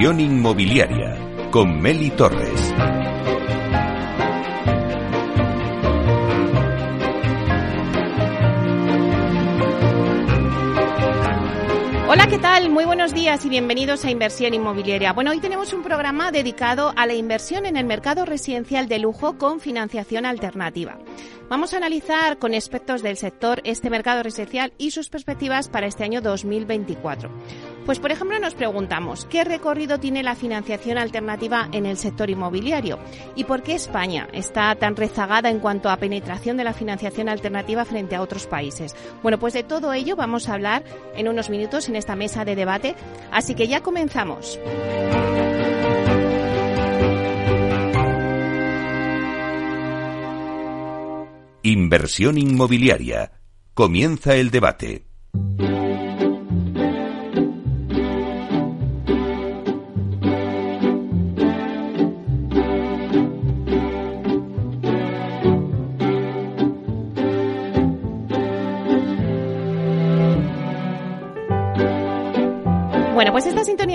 Inversión inmobiliaria con Meli Torres. Hola, ¿qué tal? Muy buenos días y bienvenidos a Inversión Inmobiliaria. Bueno, hoy tenemos un programa dedicado a la inversión en el mercado residencial de lujo con financiación alternativa. Vamos a analizar con expertos del sector este mercado residencial y sus perspectivas para este año 2024. Pues, por ejemplo, nos preguntamos qué recorrido tiene la financiación alternativa en el sector inmobiliario y por qué España está tan rezagada en cuanto a penetración de la financiación alternativa frente a otros países. Bueno, pues de todo ello vamos a hablar en unos minutos en esta mesa de debate, así que ya comenzamos. Inversión inmobiliaria. Comienza el debate.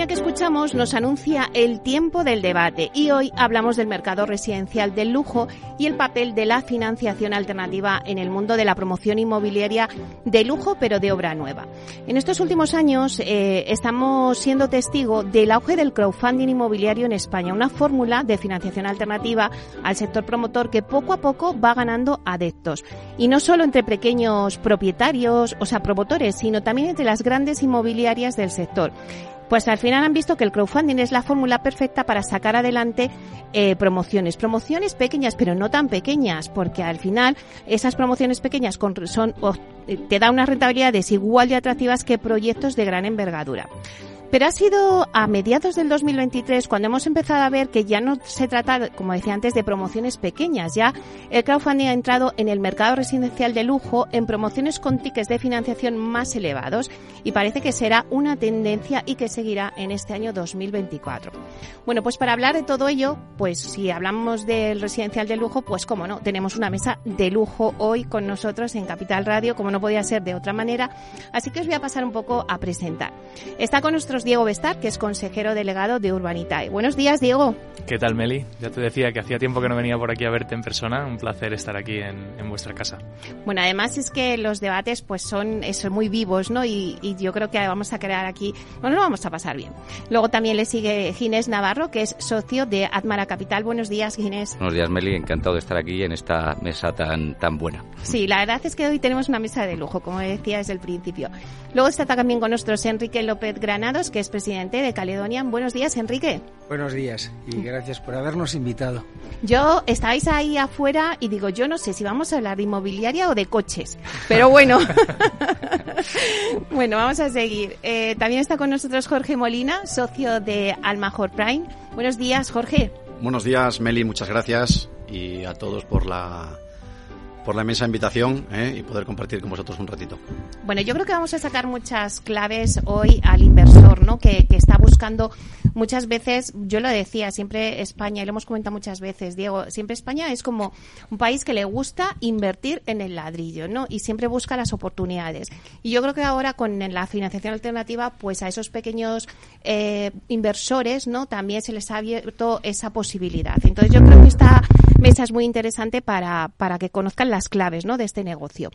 Que escuchamos nos anuncia el tiempo del debate y hoy hablamos del mercado residencial del lujo y el papel de la financiación alternativa en el mundo de la promoción inmobiliaria de lujo pero de obra nueva. En estos últimos años eh, estamos siendo testigo del auge del crowdfunding inmobiliario en España, una fórmula de financiación alternativa al sector promotor que poco a poco va ganando adeptos. Y no solo entre pequeños propietarios, o sea, promotores, sino también entre las grandes inmobiliarias del sector. Pues al final han visto que el crowdfunding es la fórmula perfecta para sacar adelante eh, promociones. Promociones pequeñas, pero no tan pequeñas, porque al final esas promociones pequeñas son, te dan unas rentabilidades igual de atractivas que proyectos de gran envergadura. Pero ha sido a mediados del 2023 cuando hemos empezado a ver que ya no se trata, como decía antes, de promociones pequeñas. Ya el crowdfunding ha entrado en el mercado residencial de lujo en promociones con tickets de financiación más elevados y parece que será una tendencia y que seguirá en este año 2024. Bueno, pues para hablar de todo ello, pues si hablamos del residencial de lujo, pues como no, tenemos una mesa de lujo hoy con nosotros en Capital Radio, como no podía ser de otra manera. Así que os voy a pasar un poco a presentar. Está con Diego Bestar, que es consejero delegado de Urbanitae. Buenos días, Diego. ¿Qué tal, Meli? Ya te decía que hacía tiempo que no venía por aquí a verte en persona. Un placer estar aquí en, vuestra casa. Bueno, además es que los debates pues son, son muy vivos, ¿no? Y, yo creo que vamos a crear aquí, bueno, lo vamos a pasar bien. Luego también le sigue Ginés Navarro, que es socio de Atmara Capital. Buenos días, Ginés. Buenos días, Meli. Encantado de estar aquí en esta mesa tan, tan buena. Sí, la verdad es que hoy tenemos una mesa de lujo, como decía desde el principio. Luego está también con nosotros Enrique López Granados, que es presidente de Caledonian. Buenos días, Enrique. Buenos días y gracias por habernos invitado. Yo estáis ahí afuera y digo, yo no sé si vamos a hablar de inmobiliaria o de coches, pero bueno. bueno, vamos a seguir. Eh, también está con nosotros Jorge Molina, socio de Almajor Prime. Buenos días, Jorge. Buenos días, Meli, muchas gracias y a todos por la por la inmensa invitación ¿eh? y poder compartir con vosotros un ratito. Bueno, yo creo que vamos a sacar muchas claves hoy al inversor, ¿no? Que, que, está buscando muchas veces, yo lo decía, siempre España, y lo hemos comentado muchas veces, Diego, siempre España es como un país que le gusta invertir en el ladrillo, ¿no? Y siempre busca las oportunidades. Y yo creo que ahora con la financiación alternativa, pues a esos pequeños eh, inversores, ¿no? También se les ha abierto esa posibilidad. Entonces yo creo que esta mesa es muy interesante para, para que conozcan las claves ¿no? de este negocio.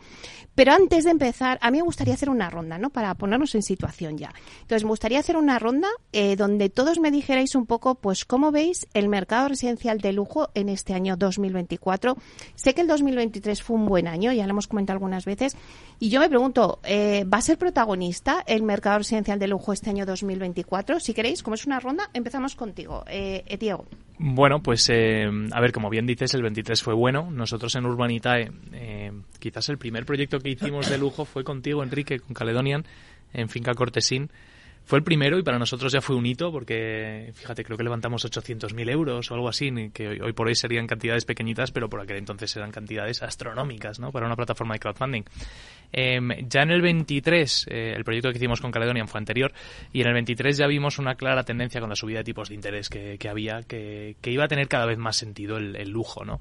Pero antes de empezar, a mí me gustaría hacer una ronda, ¿no? Para ponernos en situación ya. Entonces, me gustaría hacer una ronda eh, donde todos me dijerais un poco, pues, cómo veis el mercado residencial de lujo en este año 2024. Sé que el 2023 fue un buen año, ya lo hemos comentado algunas veces, y yo me pregunto, eh, ¿va a ser protagonista el mercado residencial de lujo este año 2024? Si queréis, como es una ronda, empezamos contigo, eh, Diego. Bueno, pues eh, a ver, como bien dices, el 23 fue bueno. Nosotros en Urbanitae, eh, quizás el primer proyecto que hicimos de lujo fue contigo, Enrique, con Caledonian, en Finca Cortesín. Fue el primero y para nosotros ya fue un hito porque, fíjate, creo que levantamos 800.000 euros o algo así, que hoy, hoy, por hoy serían cantidades pequeñitas, pero por aquel entonces eran cantidades astronómicas, ¿no? Para una plataforma de crowdfunding. Em, ya en el 23, eh, el proyecto que hicimos con Caledonian fue anterior, y en el 23 ya vimos una clara tendencia con la subida de tipos de interés que, había, que, iba a tener cada vez más sentido el, lujo, ¿no?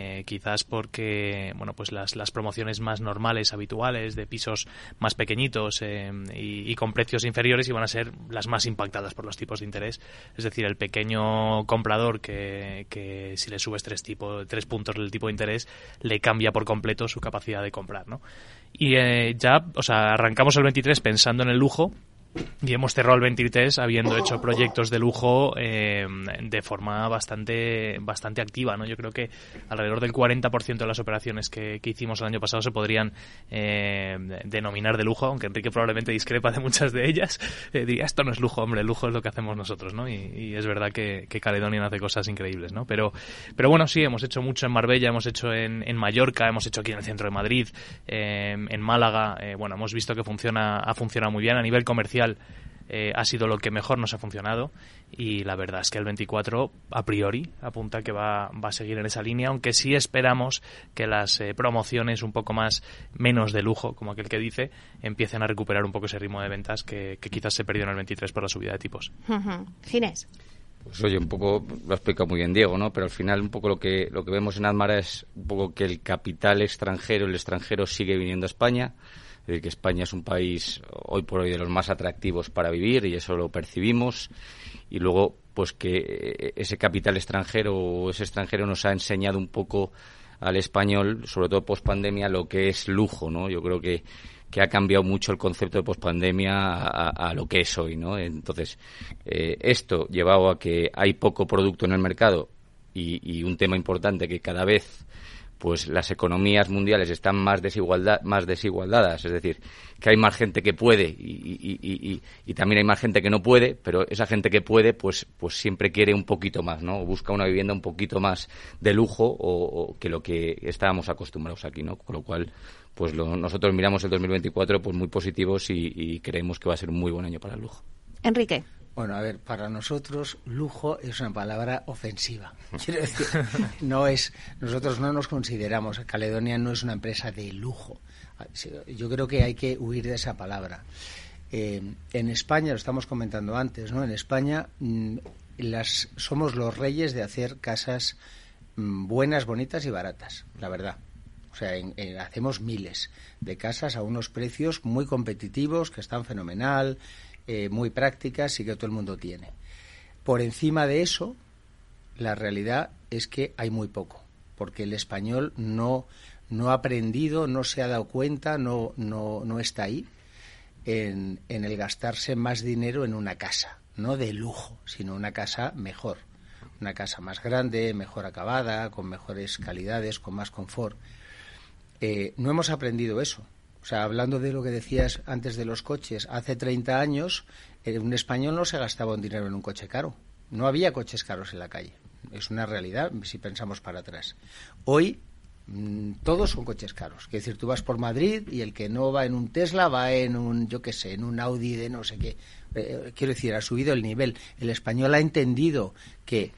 Eh, quizás porque, bueno, pues las, promociones más normales, habituales, de pisos más pequeñitos em, y, con precios inferiores iban a ser las más impactadas por los tipos de interés. Es decir, el pequeño comprador que, que si le subes tres, tipo, tres puntos del tipo de interés, le cambia por completo su capacidad de comprar, ¿no? Y eh, ya, o sea, arrancamos el 23 pensando en el lujo y hemos cerrado el 23 habiendo hecho proyectos de lujo eh, de forma bastante bastante activa no yo creo que alrededor del 40% de las operaciones que, hicimos el año pasado se podrían eh, denominar de lujo aunque Enrique probablemente discrepa de muchas de ellas. Eh, diría esto no es lujo hombre lujo es lo que hacemos nosotros no y, es verdad que, que Caledonian hace cosas increíbles no pero pero bueno sí hemos hecho mucho en Marbella hemos hecho en, en Mallorca hemos hecho aquí en el centro de Madrid en Málaga bueno hemos visto que funciona ha funcionado muy bien a nivel comercial eh, ha sido lo que mejor nos ha funcionado y la verdad es que el 24 a priori apunta que va, a seguir en esa línea, aunque sí esperamos que las eh, promociones un poco más menos de lujo, como aquel que dice, empiecen a recuperar un poco ese ritmo de ventas que, quizás se perdió en el 23 por la subida de tipos. Ginés. Pues oye, un poco lo ha explicado muy bien Diego, ¿no? Pero al final un poco lo que lo que vemos en Admara es un poco que el capital extranjero, el extranjero sigue viniendo a España que España es un país hoy por hoy de los más atractivos para vivir y eso lo percibimos y luego pues que ese capital extranjero o ese extranjero nos ha enseñado un poco al español, sobre todo post pandemia, lo que es lujo, ¿no? Yo creo que, que ha cambiado mucho el concepto de pospandemia a, a, lo que es hoy, ¿no? Entonces, eh, esto llevado a que hay poco producto en el mercado y un tema importante que cada vez pues las economías mundiales están más, desigualdad, más desigualdadas, es decir, que hay más gente que puede y, y, también hay más gente que no puede, pero esa gente que puede, pues, pues siempre quiere un poquito más, ¿no? Busca una vivienda un poquito más de lujo o, que lo que estábamos acostumbrados aquí, ¿no? Con lo cual, pues nosotros miramos el 2024 pues muy positivos y creemos que va a ser un muy buen año para el lujo. Enrique. Bueno, a ver, para nosotros lujo es una palabra ofensiva. Quiero decir, no es, nosotros no nos consideramos, Caledonia no es una empresa de lujo. Yo creo que hay que huir de esa palabra. Eh, en España, lo estamos comentando antes, ¿no? En España mm, las, somos los reyes de hacer casas mm, buenas, bonitas y baratas, la verdad. O sea, hacemos miles de casas a unos precios muy competitivos que están fenomenal eh, muy prácticas y que todo el mundo tiene. Por encima de eso, la realidad es que hay muy poco, porque el español no, no ha aprendido, no se ha dado cuenta, no, no, no está ahí en, en el gastarse más dinero en una casa, no de lujo, sino una casa mejor, una casa más grande, mejor acabada, con mejores calidades, con más confort. Eh, no hemos aprendido eso. Sea, hablando de lo que decías antes de los coches, hace 30 años eh, un español no se gastaba un dinero en un coche caro. No había coches caros en la calle. Es una realidad si pensamos para atrás. Hoy mm, todos son coches caros. Es decir, tú vas por Madrid y el que no va en un Tesla va en un, yo qué sé, en un Audi de no sé qué. Eh, quiero decir, ha subido el nivel. El español ha entendido que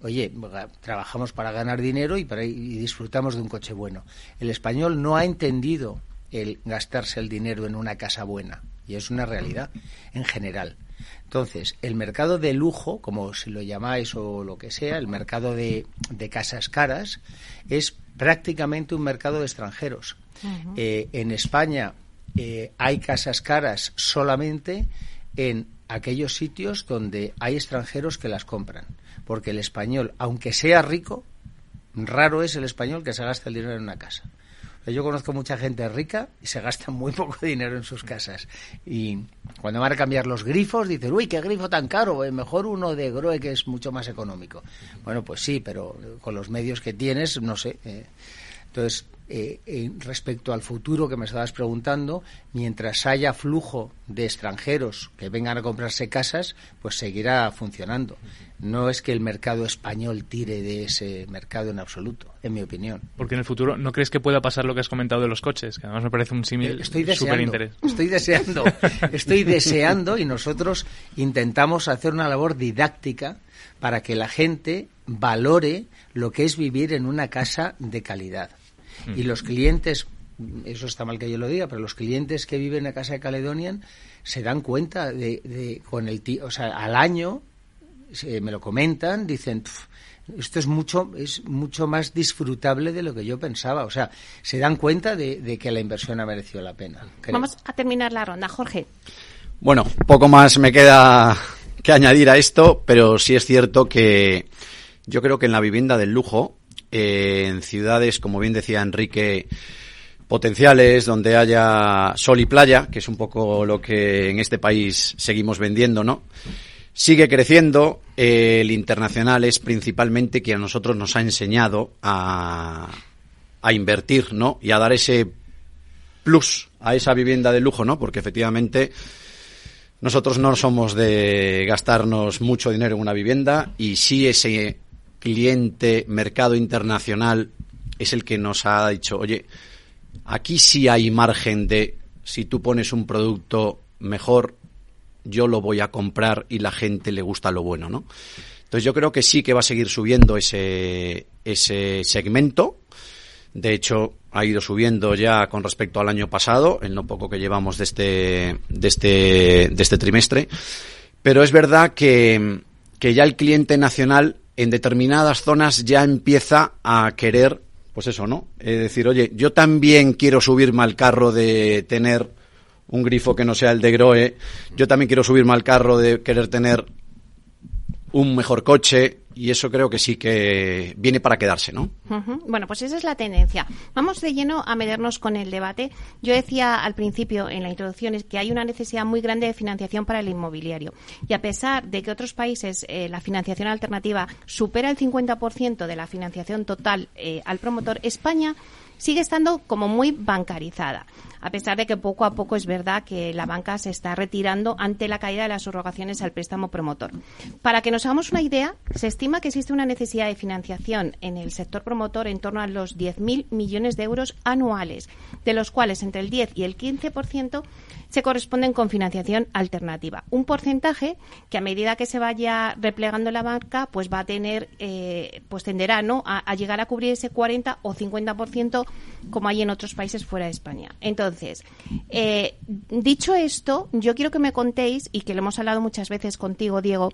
oye, trabajamos para ganar dinero y, para, y disfrutamos de un coche bueno. El español no ha entendido el gastarse el dinero en una casa buena. Y es una realidad en general. Entonces, el mercado de lujo, como si lo llamáis o lo que sea, el mercado de, casas caras, es prácticamente un mercado de extranjeros. Eh, en España eh, hay casas caras solamente en aquellos sitios donde hay extranjeros que las compran. Porque el español, aunque sea rico, raro es el español que se gasta el dinero en una casa. Yo conozco mucha gente rica y se gasta muy poco dinero en sus casas. Y cuando van a cambiar los grifos, dicen, uy, qué grifo tan caro, eh, mejor uno de Groe que es mucho más económico. Bueno, pues sí, pero con los medios que tienes, no sé. Eh. Entonces, eh, respecto al futuro que me estabas preguntando, mientras haya flujo de extranjeros que vengan a comprarse casas, pues seguirá funcionando. No es que el mercado español tire de ese mercado en absoluto, en mi opinión. Porque en el futuro, ¿no crees que pueda pasar lo que has comentado de los coches? Que además me parece un símil eh, súper interés. Estoy deseando, estoy deseando y nosotros intentamos hacer una labor didáctica para que la gente valore lo que es vivir en una casa de calidad y los clientes eso está mal que yo lo diga, pero los clientes que viven en casa de Caledonian se dan cuenta de, con el o sea, al año me lo comentan, dicen, esto es mucho, es mucho más disfrutable de lo que yo pensaba. O sea, se dan cuenta de, que la inversión ha merecido la pena. Vamos a terminar la ronda, Jorge. Bueno, poco más me queda que añadir a esto, pero sí es cierto que yo creo que en la vivienda del lujo, en ciudades, como bien decía Enrique, potenciales, donde haya sol y playa, que es un poco lo que en este país seguimos vendiendo, ¿no? Sigue creciendo, el internacional es principalmente quien a nosotros nos ha enseñado a, a invertir, ¿no? Y a dar ese plus a esa vivienda de lujo, ¿no? Porque efectivamente nosotros no somos de gastarnos mucho dinero en una vivienda y sí ese cliente mercado internacional es el que nos ha dicho, oye, Aquí sí hay margen de, si tú pones un producto mejor, yo lo voy a comprar y la gente le gusta lo bueno, ¿no? Entonces yo creo que sí que va a seguir subiendo ese, ese segmento. De hecho, ha ido subiendo ya con respecto al año pasado, en lo poco que llevamos de este, de este, de este trimestre. Pero es verdad que, que ya el cliente nacional en determinadas zonas ya empieza a querer pues eso, ¿no? Es decir, oye, yo también quiero subirme al carro de tener un grifo que no sea el de Groe, yo también quiero subirme al carro de querer tener un mejor coche y eso creo que sí que viene para quedarse, ¿no? Bueno, pues esa es la tendencia. Vamos de lleno a meternos con el debate. Yo decía al principio en la introducción que hay una necesidad muy grande de financiación para el inmobiliario y a pesar de que otros países eh, la financiación alternativa supera el 50% de la financiación total eh, al promotor, España sigue estando como muy bancarizada, a pesar de que poco a poco es verdad que la banca se está retirando ante la caída de las subrogaciones al préstamo promotor. Para que nos hagamos una idea, se estima que existe una necesidad de financiación en el sector promotor en torno a los 10.000 millones de euros anuales, de los cuales entre el 10 y el 15% se corresponden con financiación alternativa. Un porcentaje que a medida que se vaya replegando la banca, pues va a tener, eh, pues tenderá ¿no? A, llegar a cubrir ese 40 o 50% como hay en otros países fuera de España. Entonces, eh, dicho esto, yo quiero que me contéis, y que lo hemos hablado muchas veces contigo, Diego,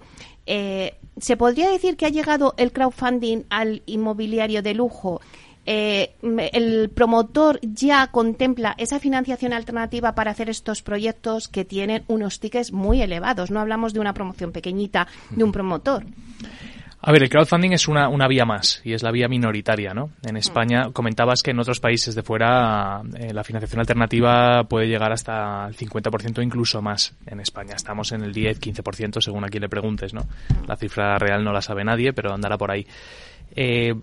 eh, ¿se podría decir que ha llegado el crowdfunding al inmobiliario de lujo? Eh, el promotor ya contempla esa financiación alternativa para hacer estos proyectos que tienen unos tickets muy elevados. No hablamos de una promoción pequeñita de un promotor. A ver, el crowdfunding es una, una vía más y es la vía minoritaria, ¿no? En España comentabas que en otros países de fuera eh, la financiación alternativa puede llegar hasta el 50% incluso más. En España estamos en el 10-15% según a quien le preguntes, ¿no? La cifra real no la sabe nadie, pero andará por ahí. Eh,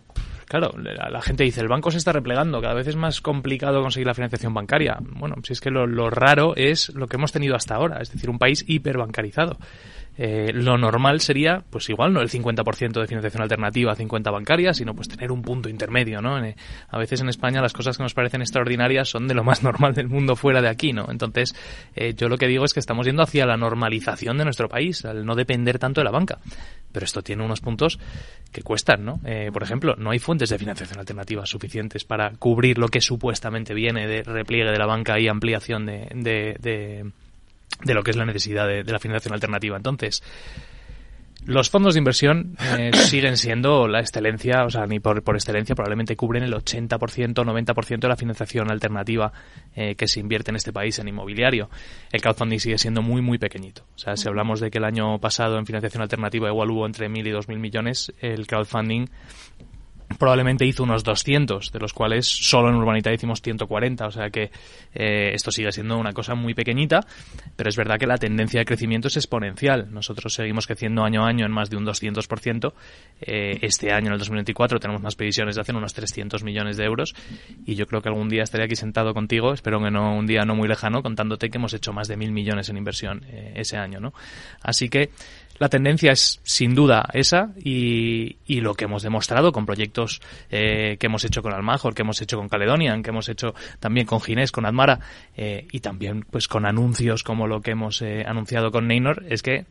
claro, la, gente dice, el banco se está replegando, cada vez es más complicado conseguir la financiación bancaria. Bueno, si es que lo, lo raro es lo que hemos tenido hasta ahora, es decir, un país hiperbancarizado. Eh, lo normal sería, pues igual no el 50% de financiación alternativa, 50 bancaria, sino pues tener un punto intermedio, ¿no? Eh, a veces en España las cosas que nos parecen extraordinarias son de lo más normal del mundo fuera de aquí, ¿no? Entonces, eh, yo lo que digo es que estamos yendo hacia la normalización de nuestro país, al no depender tanto de la banca. Pero esto tiene unos puntos que cuestan, ¿no? por ejemplo, no hay fuentes de financiación alternativa suficientes para cubrir lo que supuestamente viene de repliegue de la banca y ampliación de de lo que es la necesidad de, la financiación alternativa. Entonces, los fondos de inversión eh, siguen siendo la excelencia, o sea, ni por, por excelencia, probablemente cubren el 80%, 90% de la financiación alternativa eh, que se invierte en este país en inmobiliario. El crowdfunding sigue siendo muy, muy pequeñito. O sea, si hablamos de que el año pasado en financiación alternativa igual hubo entre 1.000 y 2.000 millones, el crowdfunding probablemente hizo unos 200, de los cuales solo en Urbanita hicimos 140, o sea que eh, esto sigue siendo una cosa muy pequeñita, pero es verdad que la tendencia de crecimiento es exponencial. Nosotros seguimos creciendo año a año en más de un 200%. Eh, este año, en el 2024, tenemos más previsiones de hacer unos 300 millones de euros y yo creo que algún día estaré aquí sentado contigo, espero que no un día no muy lejano, contándote que hemos hecho más de mil millones en inversión eh, ese año, ¿no? Así que la tendencia es sin duda esa y, y lo que hemos demostrado con proyectos eh, que hemos hecho con Almajor, que hemos hecho con Caledonian, que hemos hecho también con Ginés, con Admara eh, y también pues con anuncios como lo que hemos eh, anunciado con Neynor, es que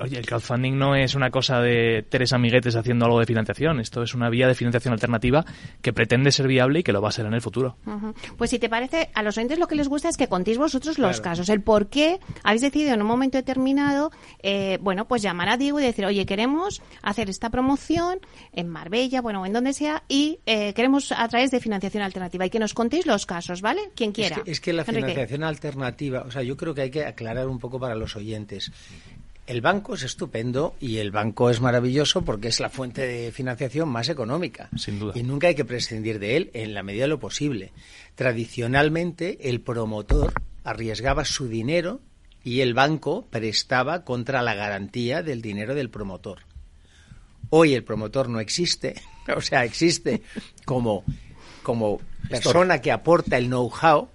Oye, el crowdfunding no es una cosa de tres amiguetes haciendo algo de financiación. Esto es una vía de financiación alternativa que pretende ser viable y que lo va a ser en el futuro. Pues si te parece, a los oyentes lo que les gusta es que contéis vosotros los casos, el por qué habéis decidido en un momento determinado, eh, bueno, pues llamar a Diego y decir, oye, queremos hacer esta promoción en Marbella, bueno, en donde sea, y eh, queremos a través de financiación alternativa y que nos contéis los casos, ¿vale? Quien quiera. Es que, la financiación alternativa, o sea, yo creo que hay que aclarar un poco para los oyentes. El banco es estupendo y el banco es maravilloso porque es la fuente de financiación más económica. Sin duda. Y nunca hay que prescindir de él en la medida de lo posible. Tradicionalmente, el promotor arriesgaba su dinero y el banco prestaba contra la garantía del dinero del promotor. Hoy el promotor no existe, o sea, existe como, como persona que aporta el know-how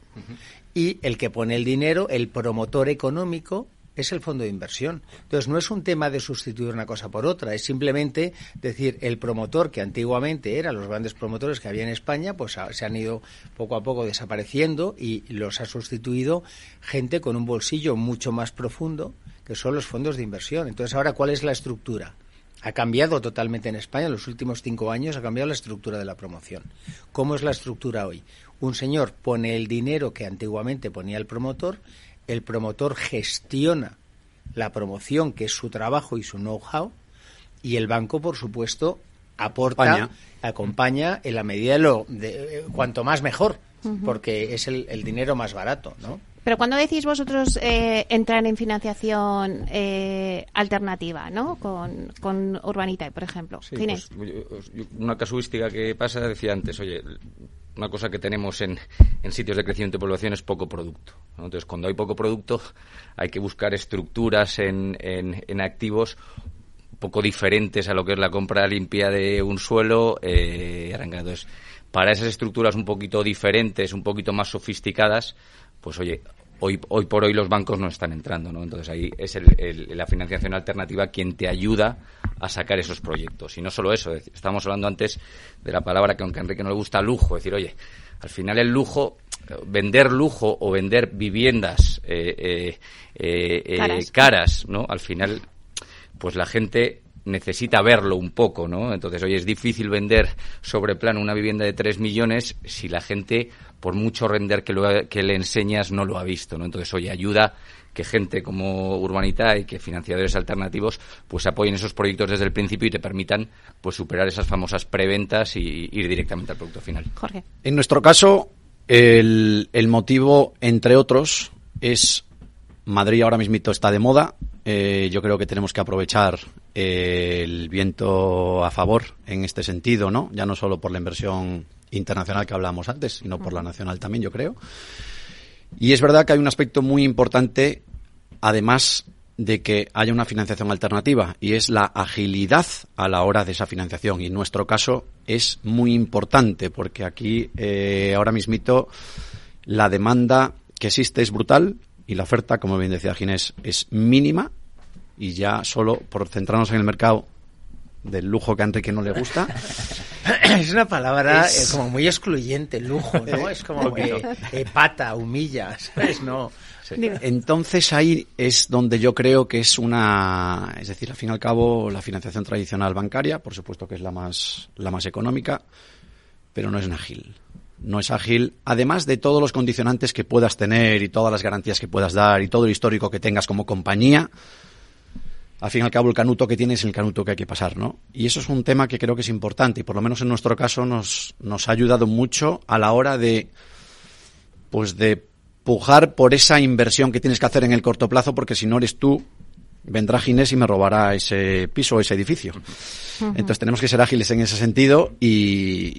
y el que pone el dinero, el promotor económico, es el fondo de inversión. Entonces, no es un tema de sustituir una cosa por otra, es simplemente decir, el promotor que antiguamente eran los grandes promotores que había en España, pues se han ido poco a poco desapareciendo y los ha sustituido gente con un bolsillo mucho más profundo, que son los fondos de inversión. Entonces, ahora, ¿cuál es la estructura? Ha cambiado totalmente en España, en los últimos cinco años ha cambiado la estructura de la promoción. ¿Cómo es la estructura hoy? Un señor pone el dinero que antiguamente ponía el promotor, el promotor gestiona la promoción, que es su trabajo y su know-how, y el banco, por supuesto, aporta, acompaña, en la medida de lo de, eh, cuanto más mejor, porque es el, dinero más barato, ¿no? Pero cuando decís vosotros eh, entrar en financiación eh, alternativa, ¿no? Con, con Urbanita, por ejemplo. Pues, una casuística que pasa, decía antes, oye, una cosa que tenemos en, en, sitios de crecimiento de población es poco producto. Entonces, cuando hay poco producto, hay que buscar estructuras en, en, activos poco diferentes a lo que es la compra limpia de un suelo. Eh, Entonces, para esas estructuras un poquito diferentes, un poquito más sofisticadas, pues oye, hoy, hoy por hoy los bancos no están entrando, ¿no? Entonces ahí es la financiación alternativa quien te ayuda a sacar esos proyectos. Y no solo eso, estábamos hablando antes de la palabra que aunque a Enrique no le gusta lujo, decir, oye, al final el lujo, vender lujo o vender viviendas eh, eh, eh, caras, ¿no? Al final, pues la gente necesita verlo un poco, ¿no? Entonces, oye, es difícil vender sobre plano una vivienda de 3 millones si la gente, por mucho render que, lo, que le enseñas, no lo ha visto, ¿no? Entonces, oye, ayuda que gente como Urbanita y que financiadores alternativos pues apoyen esos proyectos desde el principio y te permitan pues superar esas famosas preventas y ir directamente al producto final. Jorge. En nuestro caso, el, el motivo, entre otros, es Madrid ahora mismo está de moda. Eh, yo creo que tenemos que aprovechar eh, el viento a favor en este sentido, ¿no? Ya no solo por la inversión internacional que hablábamos antes, sino por la nacional también, yo creo. Y es verdad que hay un aspecto muy importante, además de que haya una financiación alternativa, y es la agilidad a la hora de esa financiación. Y en nuestro caso es muy importante, porque aquí eh, ahora mismito la demanda que existe es brutal y la oferta, como bien decía Ginés, es mínima y ya solo por centrarnos en el mercado del lujo que a Enrique no le gusta. Es una palabra eh, como muy excluyente, lujo, ¿no? Es como que eh, pata, humilla, ¿sabes? No. Entonces ahí es donde yo creo que es una, es decir, al fin y al cabo la financiación tradicional bancaria, por supuesto que es la más, la más económica, pero no es ágil. No es ágil, además de todos los condicionantes que puedas tener y todas las garantías que puedas dar y todo el histórico que tengas como compañía, al fin y al cabo el canuto que tienes es el canuto que hay que pasar, ¿no? Y eso es un tema que creo que es importante y por lo menos en nuestro caso nos, nos ha ayudado mucho a la hora de, pues de pujar por esa inversión que tienes que hacer en el corto plazo porque si no eres tú vendrá Ginés y me robará ese piso o ese edificio. Entonces tenemos que ser ágiles en ese sentido y,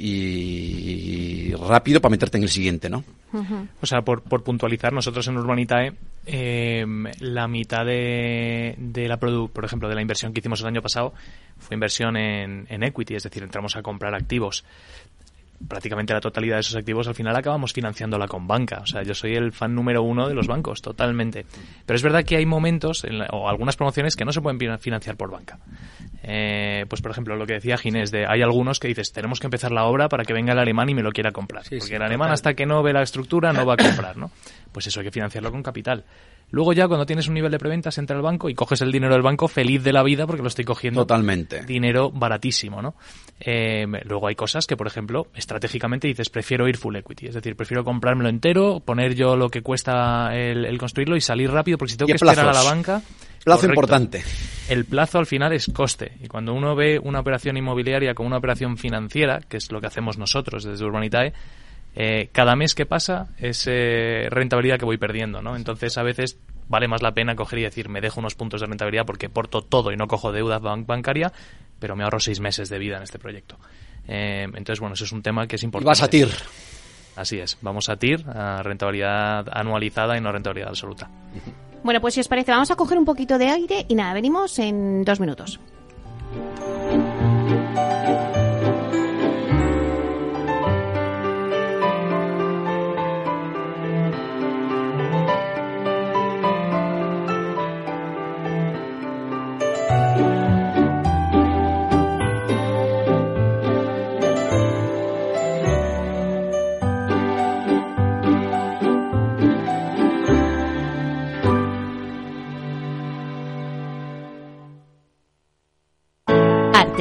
rápido para meterte en el siguiente, ¿no? O sea, por, por, puntualizar, nosotros en Urbanitae, eh, la mitad de, de la por ejemplo, de la inversión que hicimos el año pasado fue inversión en, en equity, es decir, entramos a comprar activos prácticamente la totalidad de esos activos al final acabamos financiándola con banca. O sea, yo soy el fan número uno de los bancos, totalmente. Pero es verdad que hay momentos o algunas promociones que no se pueden financiar por banca. Eh, pues por ejemplo, lo que decía Ginés, de hay algunos que dices, tenemos que empezar la obra para que venga el alemán y me lo quiera comprar. porque el alemán hasta que no ve la estructura no va a comprar, ¿no? Pues eso hay que financiarlo con capital. Luego ya cuando tienes un nivel de preventas entra al banco y coges el dinero del banco feliz de la vida porque lo estoy cogiendo Totalmente. dinero baratísimo, ¿no? Eh, luego hay cosas que, por ejemplo, estratégicamente dices, prefiero ir full equity, es decir, prefiero comprármelo entero, poner yo lo que cuesta el, construirlo y salir rápido porque si tengo que esperar a la banca... Plazo importante. El plazo al final es coste. Y cuando uno ve una operación inmobiliaria como una operación financiera, que es lo que hacemos nosotros desde Urbanitae, eh, cada mes que pasa es eh, rentabilidad que voy perdiendo, ¿no? Entonces a veces vale más la pena coger y decir, me dejo unos puntos de rentabilidad porque porto todo y no cojo deuda bancaria, pero me ahorro seis meses de vida en este proyecto. Eh, entonces, bueno, eso es un tema que es importante. Y vas a TIR. Así es, vamos a TIR, a rentabilidad anualizada y no rentabilidad absoluta. Bueno, pues si os parece, vamos a coger un poquito de aire y nada, venimos en dos minutos.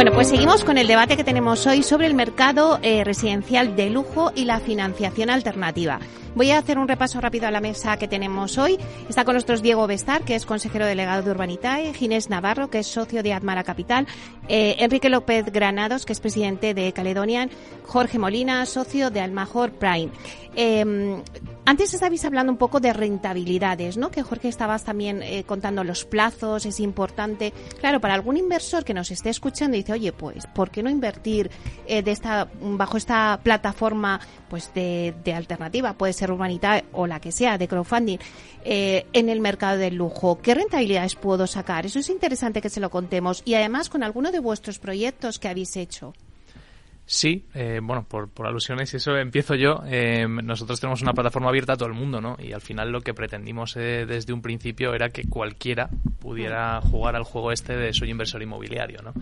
Bueno, pues seguimos con el debate que tenemos hoy sobre el mercado eh, residencial de lujo y la financiación alternativa. Voy a hacer un repaso rápido a la mesa que tenemos hoy. Está con nosotros Diego Bestar, que es consejero delegado de Urbanitae, Ginés Navarro, que es socio de Admara Capital, eh, Enrique López Granados, que es presidente de Caledonian, Jorge Molina, socio de Almajor Prime. Eh, antes estabais hablando un poco de rentabilidades, ¿no? Que Jorge estabas también eh, contando los plazos, es importante. Claro, para algún inversor que nos esté escuchando y dice, oye, pues, ¿por qué no invertir eh, de esta, bajo esta plataforma pues de, alternativa? Puede ser Urbanita o la que sea, de crowdfunding, eh, en el mercado del lujo. ¿Qué rentabilidades puedo sacar? Eso es interesante que se lo contemos. Y además con alguno de vuestros proyectos que habéis hecho. Sí, eh, bueno, por, por, alusiones, y eso empiezo yo. Eh, nosotros tenemos una plataforma abierta a todo el mundo, ¿no? Y al final lo que pretendimos eh, desde un principio era que cualquiera pudiera jugar al juego este de soy inversor inmobiliario, ¿no?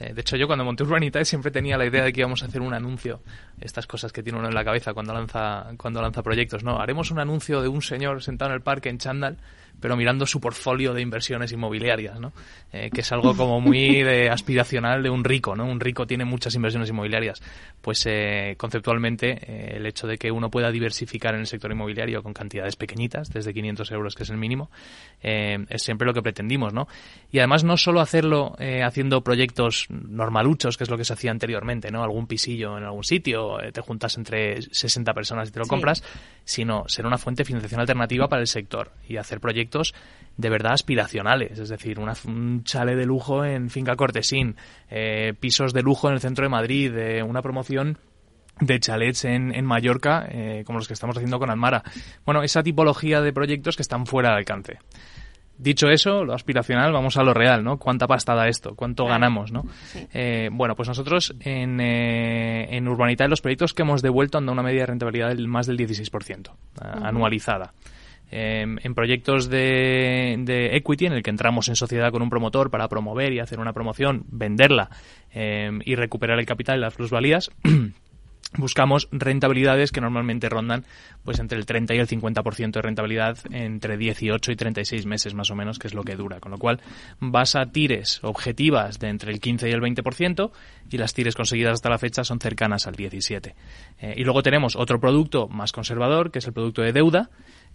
Eh, de hecho, yo cuando monté Urbanitae siempre tenía la idea de que íbamos a hacer un anuncio. Estas cosas que tiene uno en la cabeza cuando lanza, cuando lanza proyectos, ¿no? Haremos un anuncio de un señor sentado en el parque en chándal pero mirando su portfolio de inversiones inmobiliarias, ¿no? Eh, que es algo como muy de aspiracional de un rico, ¿no? Un rico tiene muchas inversiones inmobiliarias. Pues eh, conceptualmente eh, el hecho de que uno pueda diversificar en el sector inmobiliario con cantidades pequeñitas, desde 500 euros que es el mínimo, es siempre lo que pretendimos, ¿no? Y además no solo hacerlo haciendo proyectos normaluchos, que es lo que se hacía anteriormente, ¿no? Algún pisillo en algún sitio, te juntas entre 60 personas y te lo sí. compras, sino ser una fuente de financiación alternativa para el sector y hacer proyectos de verdad aspiracionales, es decir, una, un chale de lujo en Finca Cortesín, eh, pisos de lujo en el centro de Madrid, eh, una promoción de chalets en, en Mallorca, eh, como los que estamos haciendo con Almara. Bueno, esa tipología de proyectos que están fuera de alcance. Dicho eso, lo aspiracional, vamos a lo real, ¿no? ¿Cuánta pasta da esto? ¿Cuánto ganamos, no? Sí. Eh, bueno, pues nosotros en, eh, en Urbanitae los proyectos que hemos devuelto han dado una media de rentabilidad del más del 16%, uh -huh. anualizada. Eh, en proyectos de, equity en el que entramos en sociedad con un promotor para promover y hacer una promoción, venderla eh, y recuperar el capital y las plusvalías. buscamos rentabilidades que normalmente rondan pues entre el 30 y el 50% de rentabilidad entre 18 y 36 meses más o menos, que es lo que dura. Con lo cual vas a tires objetivas de entre el 15 y el 20% y las tires conseguidas hasta la fecha son cercanas al 17. Eh, y luego tenemos otro producto más conservador, que es el producto de deuda,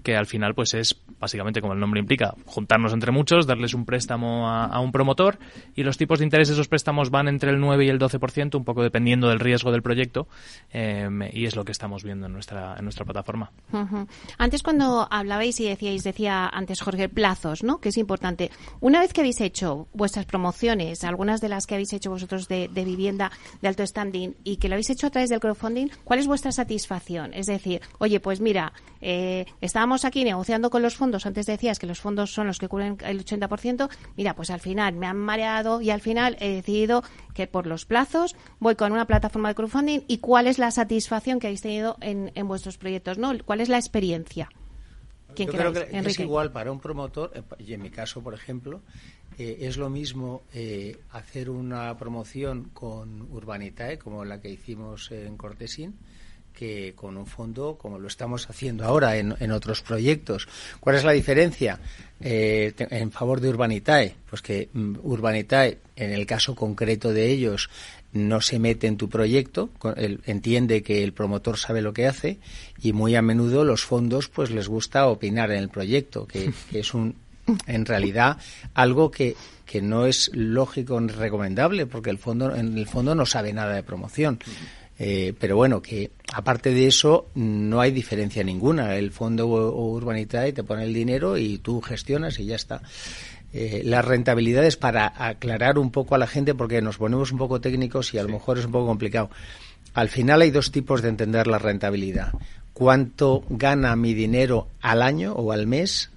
que al final pues es básicamente como el nombre implica juntarnos entre muchos darles un préstamo a, un promotor y los tipos de interés de esos préstamos van entre el 9 y el 12% un poco dependiendo del riesgo del proyecto eh, y es lo que estamos viendo en nuestra en nuestra plataforma. Uh antes cuando hablabais y decíais decía antes Jorge plazos no que es importante. Una vez que habéis hecho vuestras promociones algunas de las que habéis hecho vosotros de, de vivienda de alto standing y que lo habéis hecho a través del crowdfunding cuál es vuestra satisfacción es decir oye pues mira eh, estábamos aquí negociando con los fondos, antes decías que los fondos son los que cubren el 80%, mira, pues al final me han mareado y al final he decidido que por los plazos voy con una plataforma de crowdfunding. Y cuál es la satisfacción que habéis tenido en, en vuestros proyectos, ¿no? ¿Cuál es la experiencia? ¿Quién Yo creo que es igual para un promotor, eh, y en mi caso, por ejemplo, eh, es lo mismo eh, hacer una promoción con Urbanitae, como la que hicimos en Cortesín, que con un fondo como lo estamos haciendo ahora en, en otros proyectos. ¿Cuál es la diferencia eh, en favor de Urbanitae? Pues que um, Urbanitae, en el caso concreto de ellos, no se mete en tu proyecto, entiende que el promotor sabe lo que hace y muy a menudo los fondos pues les gusta opinar en el proyecto, que, que es un en realidad algo que, que no es lógico ni recomendable porque el fondo en el fondo no sabe nada de promoción. Eh, pero bueno, que aparte de eso no hay diferencia ninguna. El fondo Urbanitae te pone el dinero y tú gestionas y ya está. Eh, las rentabilidades, para aclarar un poco a la gente, porque nos ponemos un poco técnicos y a lo mejor es un poco complicado. Al final hay dos tipos de entender la rentabilidad. ¿Cuánto gana mi dinero al año o al mes?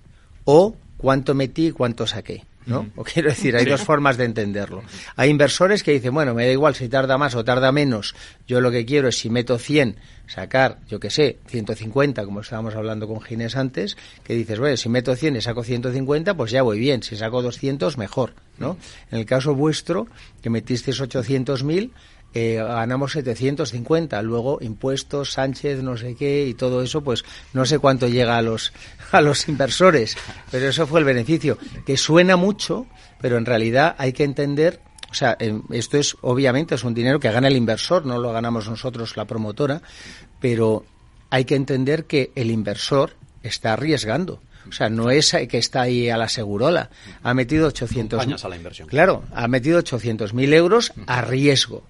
O cuánto metí y cuánto saqué. ¿No? O quiero decir, hay dos formas de entenderlo. Hay inversores que dicen, bueno, me da igual si tarda más o tarda menos, yo lo que quiero es si meto 100, sacar, yo que sé, 150, como estábamos hablando con Ginés antes, que dices, bueno, si meto 100 y saco 150, pues ya voy bien, si saco 200, mejor, ¿no? En el caso vuestro, que metisteis 800.000, eh, ganamos 750, luego impuestos, Sánchez, no sé qué y todo eso, pues no sé cuánto llega a los a los inversores, pero eso fue el beneficio, que suena mucho, pero en realidad hay que entender o sea, eh, esto es obviamente es un dinero que gana el inversor, no lo ganamos nosotros la promotora, pero hay que entender que el inversor está arriesgando. O sea, no es que está ahí a la segurola. Ha metido 800 a la inversión. Claro, ha metido 800.000 euros a riesgo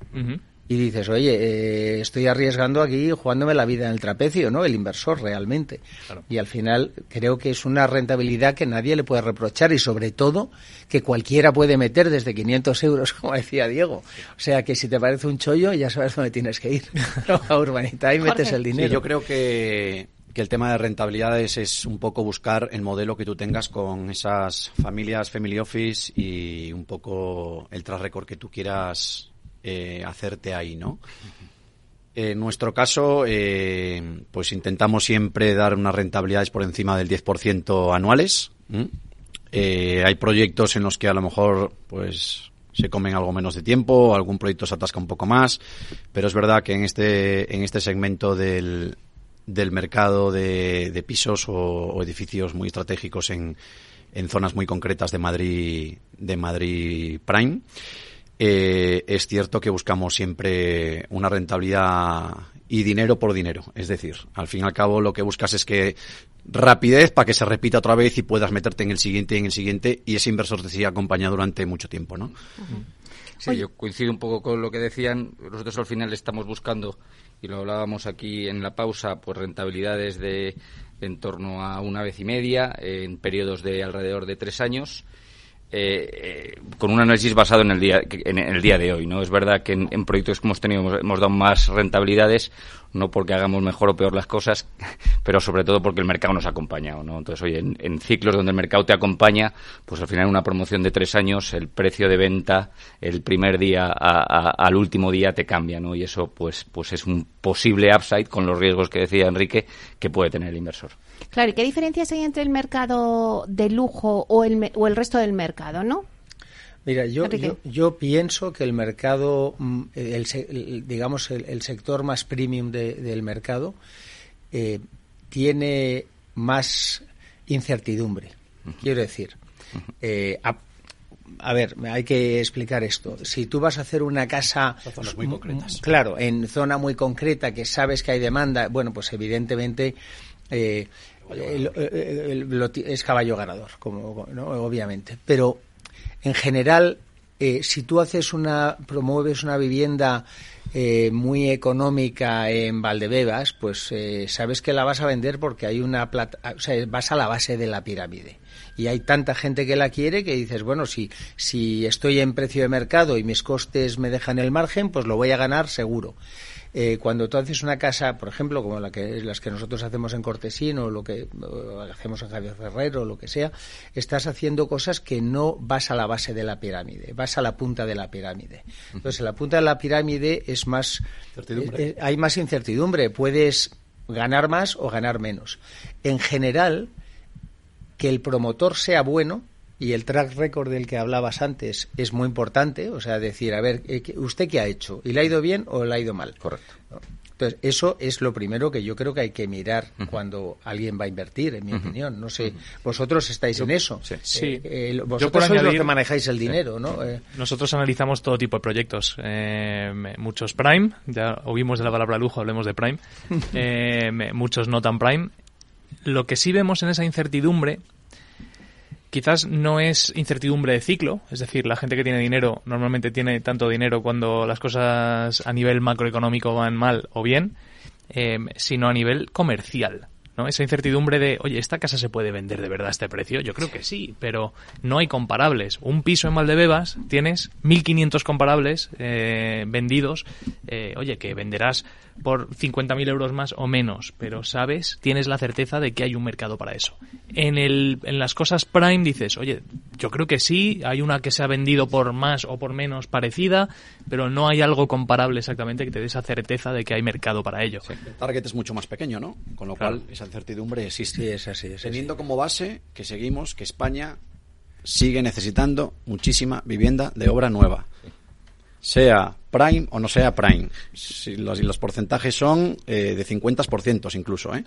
y dices, oye, eh, estoy arriesgando aquí jugándome la vida en el trapecio, ¿no? El inversor realmente. Y al final creo que es una rentabilidad que nadie le puede reprochar y sobre todo que cualquiera puede meter desde 500 euros, como decía Diego. O sea que si te parece un chollo ya sabes dónde tienes que ir a Urbanita y metes el dinero. yo creo que que el tema de rentabilidades es un poco buscar el modelo que tú tengas con esas familias family office y un poco el track record que tú quieras eh, hacerte ahí, ¿no? En nuestro caso, eh, pues intentamos siempre dar unas rentabilidades por encima del 10% anuales. Eh, hay proyectos en los que a lo mejor, pues, se comen algo menos de tiempo, algún proyecto se atasca un poco más, pero es verdad que en este, en este segmento del, del mercado de, pisos o, edificios muy estratégicos en, en zonas muy concretas de Madrid, de Madrid Prime, eh, es cierto que buscamos siempre una rentabilidad y dinero por dinero. Es decir, al fin y al cabo lo que buscas es que rapidez para que se repita otra vez y puedas meterte en el siguiente y en el siguiente y ese inversor te siga acompañado durante mucho tiempo, ¿no? Sí, yo coincido un poco con lo que decían. Nosotros al final estamos buscando, y lo hablábamos aquí en la pausa, pues rentabilidades de en torno a una vez y media en periodos de alrededor de tres años eh, eh, con un análisis basado en el día en, el día de hoy no es verdad que en, proyectos que hemos tenido hemos, dado más rentabilidades no porque hagamos mejor o peor las cosas pero sobre todo porque el mercado nos ha acompañado no entonces oye en, ciclos donde el mercado te acompaña pues al final una promoción de tres años el precio de venta el primer día al último día te cambia no y eso pues pues es un posible upside con los riesgos que decía Enrique que puede tener el inversor. Claro, ¿y qué diferencias hay entre el mercado de lujo o el, o el resto del mercado, no? Mira, yo, yo, pienso que el mercado, mm, el, digamos, el, sector más premium del mercado eh, tiene más incertidumbre. Quiero decir, eh, a, ver, hay que explicar esto. Si tú vas a hacer una casa, muy concretas. claro, en zona muy concreta que sabes que hay demanda, bueno, pues evidentemente eh, es caballo ganador, como obviamente. Pero en general, eh, si tú haces una, promueves una vivienda eh, muy económica en Valdebebas, pues eh, sabes que la vas a vender porque hay una plata, o sea, vas a la base de la pirámide. Y hay tanta gente que la quiere que dices, bueno, si, si estoy en precio de mercado y mis costes me dejan el margen, pues lo voy a ganar seguro. Eh, cuando tú haces una casa, por ejemplo, como la que, las que nosotros hacemos en Cortesín o lo que hacemos en Javier Ferrero o lo que sea, estás haciendo cosas que no vas a la base de la pirámide, vas a la punta de la pirámide. Entonces, en la punta de la pirámide es más, eh, eh, hay más incertidumbre, puedes ganar más o ganar menos. En general, que el promotor sea bueno y el track record del que hablabas antes es muy importante, o sea, decir, a ver, eh, ¿usted qué ha hecho? ¿Y le ha ido bien o le ha ido mal? Correcto. Entonces, eso es lo primero que yo creo que hay que mirar cuando alguien va a invertir, en mi opinión. No sé, vosotros estáis en eso. Sí. Eh, eh, vosotros sois los que manejáis el dinero, ¿no? Nosotros analizamos todo tipo de proyectos. muchos Prime, ya oímos de la palabra lujo, hablemos de Prime. muchos no tan Prime. Lo que sí vemos en esa incertidumbre quizás no es incertidumbre de ciclo, es decir, la gente que tiene dinero normalmente tiene tanto dinero cuando las cosas a nivel macroeconómico van mal o bien, eh, sino a nivel comercial. ¿no? Esa incertidumbre de, oye, ¿esta casa se puede vender de verdad a este precio? Yo creo que sí, pero no hay comparables. Un piso en Valdebebas tienes 1.500 comparables eh, vendidos, eh, oye, que venderás por 50.000 euros más o menos, pero sabes, tienes la certeza de que hay un mercado para eso. En, el, en las cosas Prime dices, oye, yo creo que sí, hay una que se ha vendido por más o por menos parecida, pero no hay algo comparable exactamente que te dé esa certeza de que hay mercado para ello. el target es mucho más pequeño, ¿no? Con lo cual esa incertidumbre existe. Sí, es así, Teniendo como base que seguimos, que España sigue necesitando muchísima vivienda de obra nueva sea Prime o no sea Prime. Si los, los porcentajes son eh, de 50% incluso. ¿eh?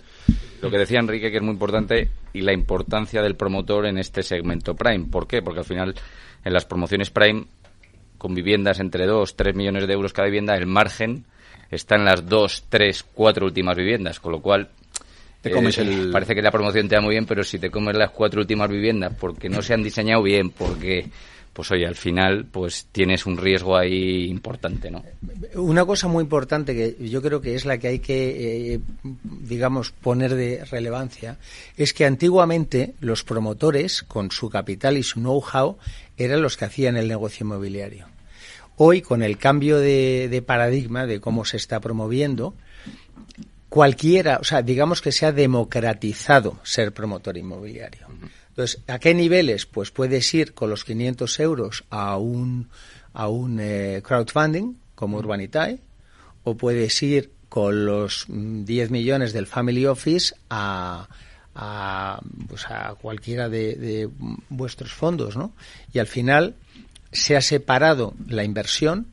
Lo que decía Enrique, que es muy importante, y la importancia del promotor en este segmento Prime. ¿Por qué? Porque al final, en las promociones Prime, con viviendas entre 2, 3 millones de euros cada vivienda, el margen está en las 2, 3, 4 últimas viviendas, con lo cual Te comes eh, el- parece que la promoción te da muy bien, pero si te comes las cuatro últimas viviendas porque no se han diseñado bien, porque, pues oye, al final, pues tienes un riesgo ahí importante, ¿no? Una cosa muy importante que yo creo que es la que hay que, eh, digamos, poner de relevancia, es que antiguamente los promotores, con su capital y su know-how, eran los que hacían el negocio inmobiliario. Hoy, con el cambio de, de paradigma de cómo se está promoviendo, cualquiera, o sea, digamos que se ha democratizado ser promotor inmobiliario. Entonces, ¿a qué niveles? Pues puedes ir con los 500 euros a un, a un eh, crowdfunding como Urbanitae, o puedes ir con los mm, 10 millones del Family Office a, a, pues a cualquiera de, de vuestros fondos, ¿no? Y al final se ha separado la inversión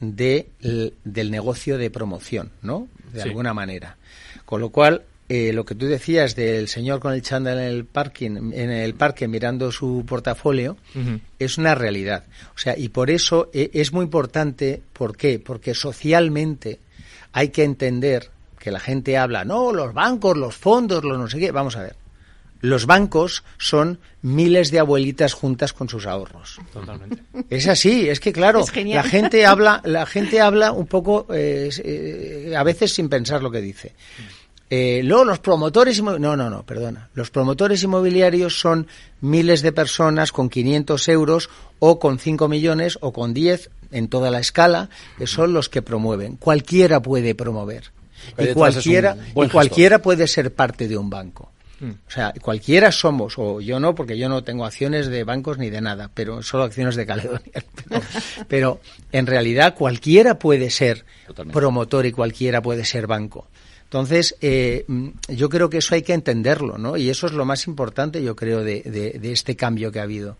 de, del negocio de promoción, ¿no? De Sí. alguna manera. Con lo cual, eh, lo que tú decías del señor con el chándal en el parking, en el parque mirando su portafolio, es una realidad. O sea, y por eso eh, es muy importante, ¿por qué? Porque socialmente hay que entender que la gente habla, no, los bancos, los fondos, los no sé qué. Vamos a ver. Los bancos son miles de abuelitas juntas con sus ahorros. Totalmente. Es así, es que claro, Es la gente habla, la gente habla un poco, eh, eh, a veces sin pensar lo que dice. Eh, luego los promotores no, no, no, perdona. Los promotores inmobiliarios son miles de personas con 500 euros o con 5 millones o con 10 en toda la escala, que son los que promueven. Cualquiera puede promover. Y cualquiera, y cualquiera puede ser parte de un banco. Mm. O sea, cualquiera somos, o yo no, porque yo no tengo acciones de bancos ni de nada, pero solo acciones de Caledonia. Pero, pero en realidad cualquiera puede ser Totalmente. promotor y cualquiera puede ser banco. Entonces, eh, yo creo que eso hay que entenderlo, ¿no? Y eso es lo más importante, yo creo, de, este cambio que ha habido.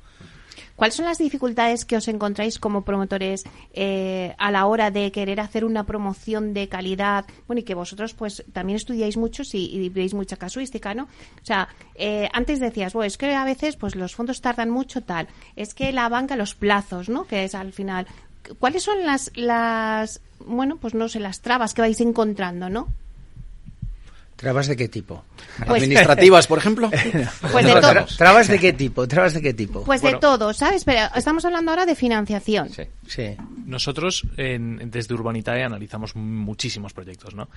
¿Cuáles son las dificultades que os encontráis como promotores eh, a la hora de querer hacer una promoción de calidad? Bueno, y que vosotros pues también estudiáis mucho y veis mucha casuística, ¿no? O sea, eh, antes decías, bueno, es que a veces pues los fondos tardan mucho tal, es que la banca los plazos, ¿no? Que es al final. ¿Cuáles son las, las, bueno, pues no sé, las trabas que vais encontrando, ¿no? ¿Trabas de qué tipo? Pues- Administrativas, por ejemplo. Pues de todo. ¿Trabas de qué tipo? ¿Trabas de qué tipo? Pues de todo, ¿sabes? Pero estamos hablando ahora de financiación. Sí. Sí. Nosotros en- desde Urbanitae analizamos muchísimos proyectos, ¿no?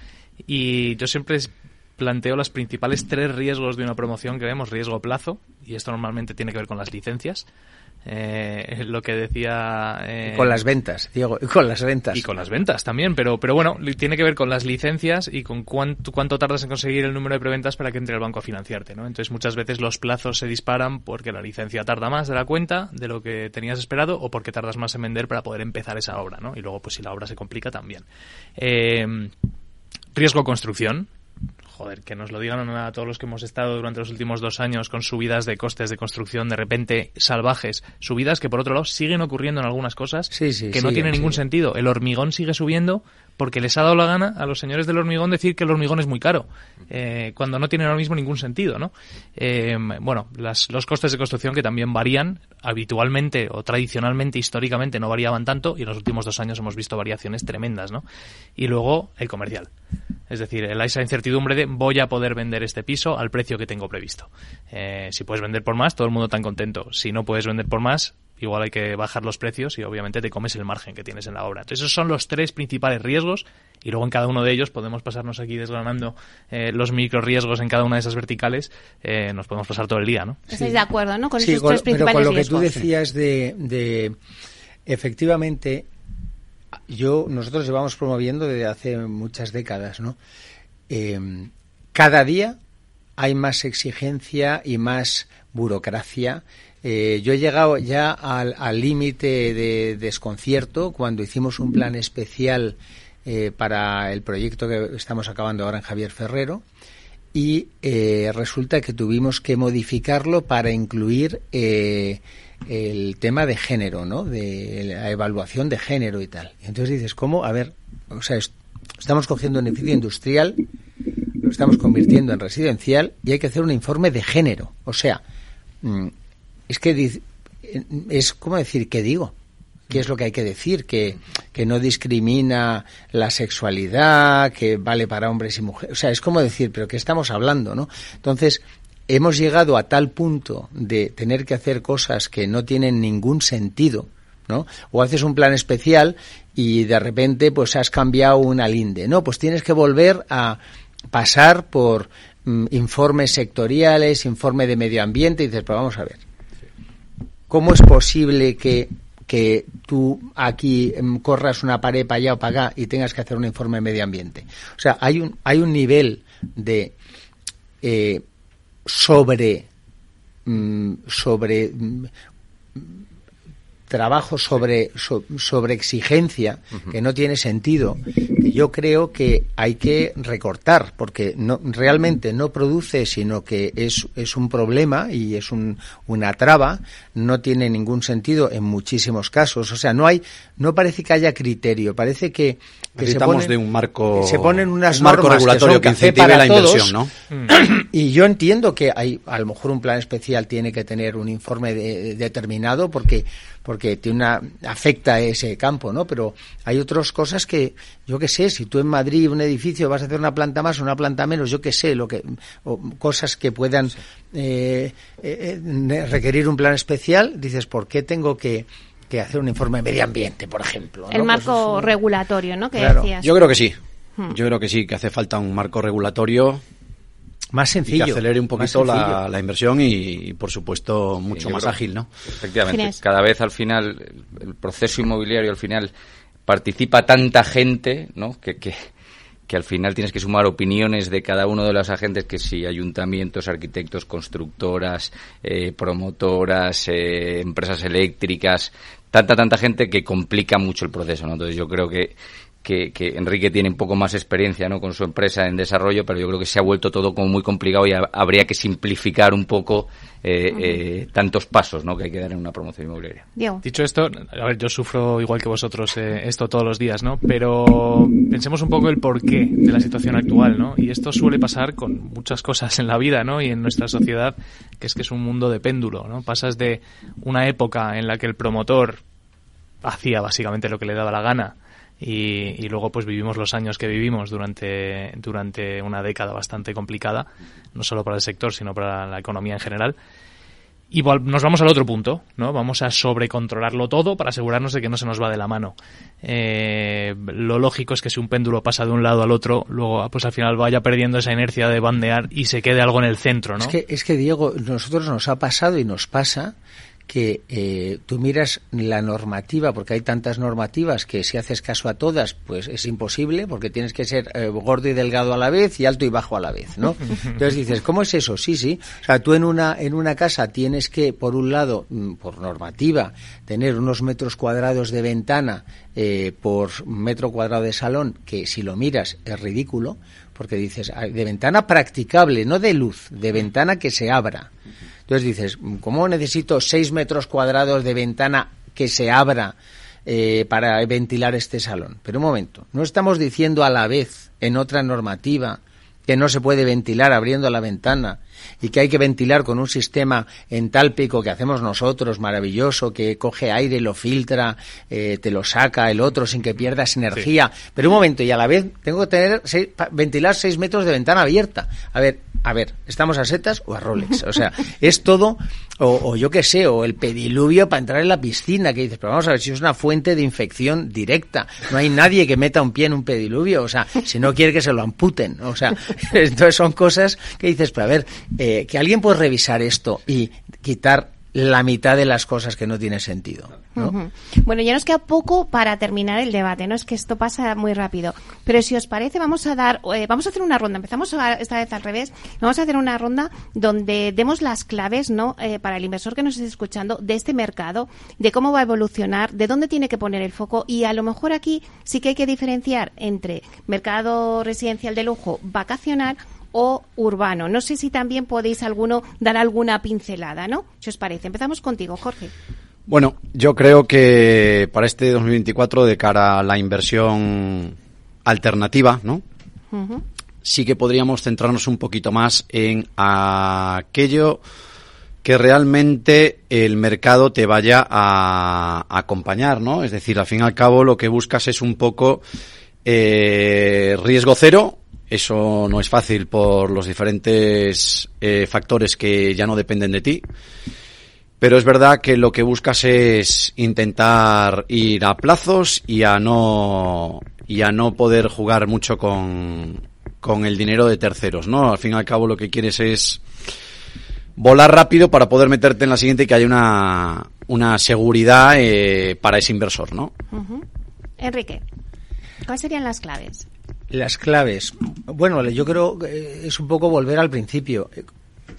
Y yo siempre es- planteo los principales tres riesgos de una promoción que vemos. Riesgo plazo, y esto normalmente tiene que ver con las licencias. Eh, lo que decía... eh, Con las ventas, Diego, y con las ventas. y con las ventas también, pero, pero bueno, tiene que ver con las licencias y con cuánto, cuánto tardas en conseguir el número de preventas para que entre el banco a financiarte, ¿no? Entonces muchas veces los plazos se disparan porque la licencia tarda más de la cuenta, de lo que tenías esperado, o porque tardas más en vender para poder empezar esa obra, ¿no? Y luego, pues si la obra se complica también. Eh, riesgo construcción. Joder, que nos lo digan a todos los que hemos estado durante los últimos dos años con subidas de costes de construcción de repente salvajes. Subidas que, por otro lado, siguen ocurriendo en algunas cosas Sí, sí, que no tienen ningún sentido. El hormigón sigue subiendo porque les ha dado la gana a los señores del hormigón decir que el hormigón es muy caro, eh, cuando no tiene ahora mismo ningún sentido, ¿no? Eh, bueno, las- los costes de construcción que también varían habitualmente o tradicionalmente, históricamente no variaban tanto y en los últimos dos años hemos visto variaciones tremendas, ¿no? Y luego el comercial. Es decir, el- esa incertidumbre de voy a poder vender este piso al precio que tengo previsto. Eh, si puedes vender por más, todo el mundo tan contento. Si no puedes vender por más, igual hay que bajar los precios y obviamente te comes el margen que tienes en la obra. Entonces esos son los tres principales riesgos y luego en cada uno de ellos podemos pasarnos aquí desgranando eh, los micro riesgos en cada una de esas verticales. Eh, nos podemos pasar todo el día, ¿no? ¿Estáis de acuerdo, no? Con Sí, esos con- tres pero principales con lo que riesgos. tú decías de, de efectivamente, yo nosotros llevamos promoviendo desde hace muchas décadas, ¿no? Eh, cada día hay más exigencia y más burocracia. Eh, yo he llegado ya al límite de desconcierto cuando hicimos un plan especial eh, para el proyecto que estamos acabando ahora en Javier Ferrero y eh, resulta que tuvimos que modificarlo para incluir el tema de género, ¿no? De la evaluación de género y tal. Y entonces dices, ¿cómo? A ver, o sea, es- estamos cogiendo un edificio industrial, lo estamos convirtiendo en residencial y hay que hacer un informe de género. O sea, mm, es que diz- es como decir, ¿qué digo? ¿Qué es lo que hay que decir? Que, que no discrimina la sexualidad, que vale para hombres y mujeres. O sea, es como decir, pero ¿qué estamos hablando, no? Entonces, hemos llegado a tal punto de tener que hacer cosas que no tienen ningún sentido, ¿no? O haces un plan especial y de repente pues has cambiado una linde. No, pues tienes que volver a pasar por mm, informes sectoriales, informe de medio ambiente y dices, pues vamos a ver. ¿Cómo es posible que, que tú aquí mm, corras una pared para allá o para acá y tengas que hacer un informe de medio ambiente? O sea, hay un, hay un nivel de eh, sobre mm, sobre trabajo sobre, sobre exigencia que no tiene sentido, que yo creo que hay que recortar, porque no, realmente no produce, sino que es, es un problema y es un, una traba, no tiene ningún sentido en muchísimos casos. O sea, no hay, no parece que haya criterio, parece que, que se ponen, de un marco, se ponen unas un marco regulatorio que, que incentive la inversión, ¿no? Y yo entiendo que hay, a lo mejor un plan especial tiene que tener un informe de, determinado porque porque tiene una, afecta a ese campo, ¿no? Pero hay otras cosas que, yo qué sé, si tú en Madrid un edificio vas a hacer una planta más o una planta menos, yo qué sé, lo que, o cosas que puedan eh, eh, eh, requerir un plan especial, dices, ¿por qué tengo que, que hacer un informe de medio ambiente, por ejemplo? El ¿no? marco Pues, regulatorio, ¿no? Que Claro. decías. Yo creo que sí. Hmm. Yo creo que sí, que hace falta un marco regulatorio más y sencillo. que acelere un poquito la, la inversión y, y, por supuesto, mucho más creo- ágil, ¿no? Efectivamente, cada vez al final el- el proceso inmobiliario al final participa tanta gente, ¿no? Que, que, que al final tienes que sumar opiniones de cada uno de los agentes, que si ayuntamientos, arquitectos, constructoras, eh, promotoras, eh, empresas eléctricas, tanta, tanta gente que complica mucho el proceso, ¿no? Entonces yo creo que, que, que Enrique tiene un poco más experiencia ¿no? con su empresa en desarrollo, pero yo creo que se ha vuelto todo como muy complicado y ha- habría que simplificar un poco eh, eh, tantos pasos ¿no? que hay que dar en una promoción inmobiliaria. Diego. Dicho esto, a ver, yo sufro igual que vosotros eh, esto todos los días, ¿no? Pero pensemos un poco el porqué de la situación actual, ¿no? Y esto suele pasar con muchas cosas en la vida, ¿no? Y en nuestra sociedad, que es que es un mundo de péndulo, ¿no? Pasas de una época en la que el promotor hacía básicamente lo que le daba la gana y, y luego pues vivimos los años que vivimos durante, durante una década bastante complicada, no solo para el sector, sino para la economía en general. Y nos vamos al otro punto, ¿no? Vamos a sobrecontrolarlo todo para asegurarnos de que no se nos va de la mano. Eh, lo lógico es que si un péndulo pasa de un lado al otro, luego pues al final vaya perdiendo esa inercia de bandear y se quede algo en el centro, ¿no? Es que, es que, Diego, nosotros nos ha pasado y nos pasa que eh, tú miras la normativa, porque hay tantas normativas que si haces caso a todas, pues es imposible, porque tienes que ser eh, gordo y delgado a la vez y alto y bajo a la vez, ¿no? Entonces dices, ¿cómo es eso? Sí, sí. O sea, tú en una, en una casa tienes que, por un lado, mm, por normativa, tener unos metros cuadrados de ventana eh, por metro cuadrado de salón, que si lo miras es ridículo, porque dices, de ventana practicable, no de luz, de ventana que se abra. Entonces dices, ¿cómo necesito seis metros cuadrados de ventana que se abra eh, para ventilar este salón? Pero un momento, no estamos diciendo a la vez en otra normativa que no se puede ventilar abriendo la ventana y que hay que ventilar con un sistema entálpico que hacemos nosotros, maravilloso, que coge aire, lo filtra, eh, te lo saca el otro sin que pierdas energía. Pero un momento, y a la vez tengo que tener seis- ventilar seis metros de ventana abierta. A ver, a ver, ¿estamos a setas o a Rolex? O sea, es todo, o, o yo qué sé, o el pediluvio para entrar en la piscina, que dices, pero vamos a ver si es una fuente de infección directa. No hay nadie que meta un pie en un pediluvio, o sea, si no quiere que se lo amputen. O sea, entonces son cosas que dices, pero a ver, eh, que alguien puede revisar esto y quitar la mitad de las cosas que no tiene sentido. ¿no? Bueno, ya nos queda poco para terminar el debate, ¿no? Es que esto pasa muy rápido. Pero si os parece, vamos a dar, eh, vamos a hacer una ronda. Empezamos a- esta vez al revés. Vamos a hacer una ronda donde demos las claves, ¿no? Eh, para el inversor que nos esté escuchando de este mercado, de cómo va a evolucionar, de dónde tiene que poner el foco y a lo mejor aquí sí que hay que diferenciar entre mercado residencial de lujo, vacacional o urbano. No sé si también podéis alguno dar alguna pincelada, ¿no? Si os parece. Empezamos contigo, Jorge. Bueno, yo creo que para este 2024, de cara a la inversión alternativa, ¿no? Sí que podríamos centrarnos un poquito más en aquello que realmente el mercado te vaya a, acompañar, ¿no? Es decir, al fin y al cabo lo que buscas es un poco eh, riesgo cero. Eso no es fácil por los diferentes eh, factores que ya no dependen de ti. Pero es verdad que lo que buscas es intentar ir a plazos y a no y a no poder jugar mucho con, con el dinero de terceros, ¿no? Al fin y al cabo lo que quieres es volar rápido para poder meterte en la siguiente y que haya una, una seguridad eh, para ese inversor, ¿no? Enrique, ¿cuáles serían las claves? Las claves. Bueno, yo creo que es un poco volver al principio.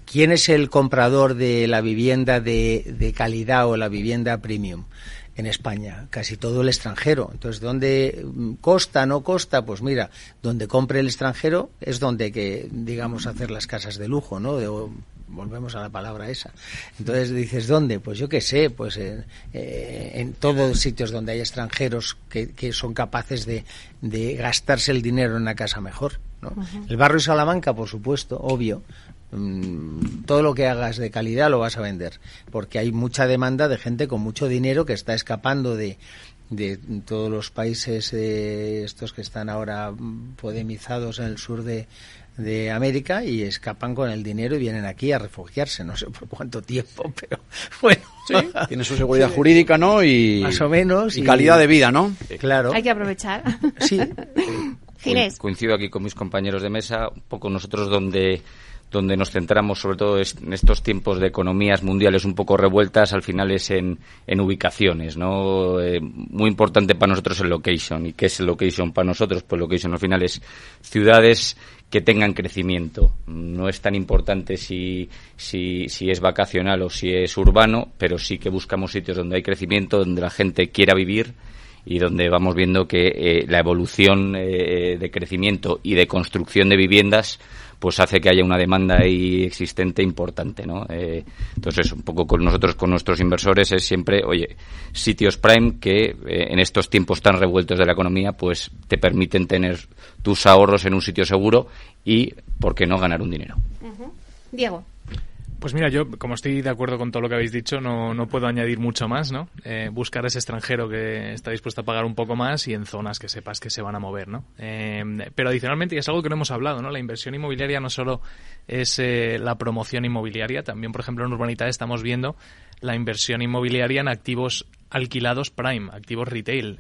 ¿Quién es el comprador de la vivienda de, de calidad o la vivienda premium? en España, casi todo el extranjero. Entonces, ¿dónde costa, no costa? Pues mira, donde compre el extranjero es donde que, digamos, hacer las casas de lujo, ¿no? Volvemos a la palabra esa. Entonces dices, ¿dónde? Pues yo qué sé, pues en, eh, en todos sitios donde hay extranjeros que, que son capaces de, de, gastarse el dinero en una casa mejor. ¿no? El barrio Salamanca, por supuesto, obvio, Mm, todo lo que hagas de calidad lo vas a vender, porque hay mucha demanda de gente con mucho dinero que está escapando de, de todos los países eh, estos que están ahora podemizados en el sur de, de América y escapan con el dinero y vienen aquí a refugiarse, no sé por cuánto tiempo, pero bueno. tiene su seguridad jurídica, ¿no? Y, Más o menos. Y, calidad de vida, ¿no? Claro. Hay que aprovechar. Sí. Coincido aquí con mis compañeros de mesa, un poco nosotros donde donde nos centramos sobre todo en estos tiempos de economías mundiales un poco revueltas, al final es en, ubicaciones, ¿no? Eh, muy importante para nosotros el location. ¿Y qué es el location para nosotros? Pues location al final es ciudades que tengan crecimiento. No es tan importante si, si, si es vacacional o si es urbano, pero sí que buscamos sitios donde hay crecimiento, donde la gente quiera vivir y donde vamos viendo que eh, la evolución eh, de crecimiento y de construcción de viviendas pues hace que haya una demanda ahí existente importante, ¿no? Eh, entonces, un poco con nosotros, con nuestros inversores, es siempre, oye, sitios prime que en estos tiempos tan revueltos de la economía, pues te permiten tener tus ahorros en un sitio seguro y, ¿por qué no, ganar un dinero? Diego. Pues mira, yo como estoy de acuerdo con todo lo que habéis dicho, no, no puedo añadir mucho más, ¿no? Eh, buscar ese extranjero que está dispuesto a pagar un poco más y en zonas que sepas que se van a mover, ¿no? Eh, pero adicionalmente, y es algo que no hemos hablado, ¿no? La inversión inmobiliaria no solo es eh, la promoción inmobiliaria, también, por ejemplo, en Urbanidad estamos viendo la inversión inmobiliaria en activos alquilados prime, activos retail.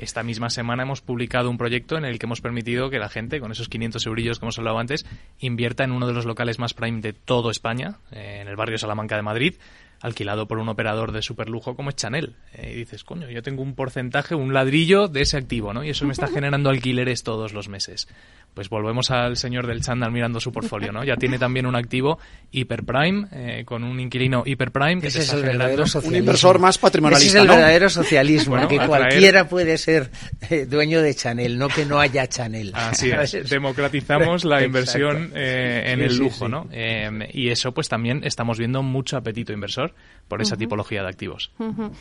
Esta misma semana hemos publicado un proyecto en el que hemos permitido que la gente, con esos 500 eurillos que hemos hablado antes, invierta en uno de los locales más prime de todo España, eh, en el barrio Salamanca de Madrid, alquilado por un operador de superlujo como es Chanel. Eh, y dices, coño, yo tengo un porcentaje, un ladrillo de ese activo, ¿no? Y eso me está generando alquileres todos los meses pues volvemos al señor del chándal mirando su portfolio, ¿no? Ya tiene también un activo hiperprime, eh, con un inquilino hiperprime que Ese es el verdadero socialismo. Un inversor más patrimonialista, Ese es el verdadero socialismo, que cualquiera puede ser eh, dueño de Chanel, no que no haya Chanel. Así es, democratizamos la inversión eh, en el lujo, ¿no? y eso pues también estamos viendo mucho apetito inversor por esa tipología de activos.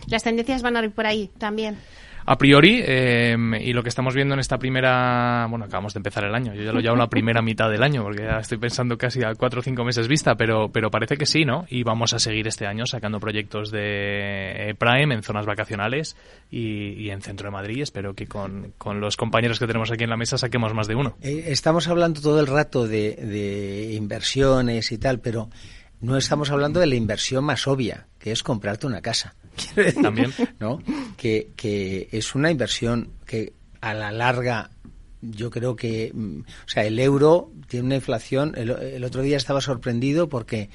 Las tendencias van a ir por ahí también a priori, em, y lo que estamos viendo en esta primera, bueno, acabamos de empezar el año, yo ya lo llamo la primera mitad del año, porque ya estoy pensando casi a cuatro o cinco meses vista, pero, pero parece que sí, ¿no? Y vamos a seguir este año sacando proyectos de eh, Prime en zonas vacacionales y, en centro de Madrid. Espero que con, los compañeros que tenemos aquí en la mesa saquemos más de uno. Eh, estamos hablando todo el rato de, de inversiones y tal, pero no estamos hablando de la inversión más obvia, que es comprarte una casa. También. ¿No? Que, que es una inversión que a la larga yo creo que, mm, o sea, el euro tiene una inflación. El, otro día estaba sorprendido porque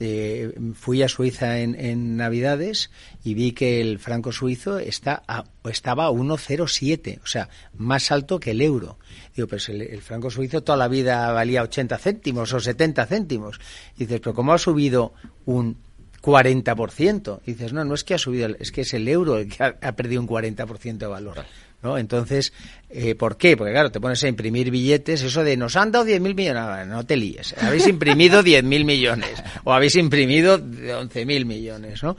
eh, fui a Suiza en, en, Navidades y vi que el franco suizo está a, estaba a 1,07, o sea, más alto que el euro. Digo, pues el, franco suizo toda la vida valía 80 céntimos o 70 céntimos. Y dices, pero ¿cómo ha subido un 40%? Y dices, no, no es que ha subido, es que es el euro el que ha, perdido un 40% de valor. ¿No? Entonces, eh, ¿por qué? Porque claro, te pones a imprimir billetes, eso de nos han dado 10.000 millones, no, te líes, habéis imprimido 10.000 millones o habéis imprimido 11.000 millones, ¿no?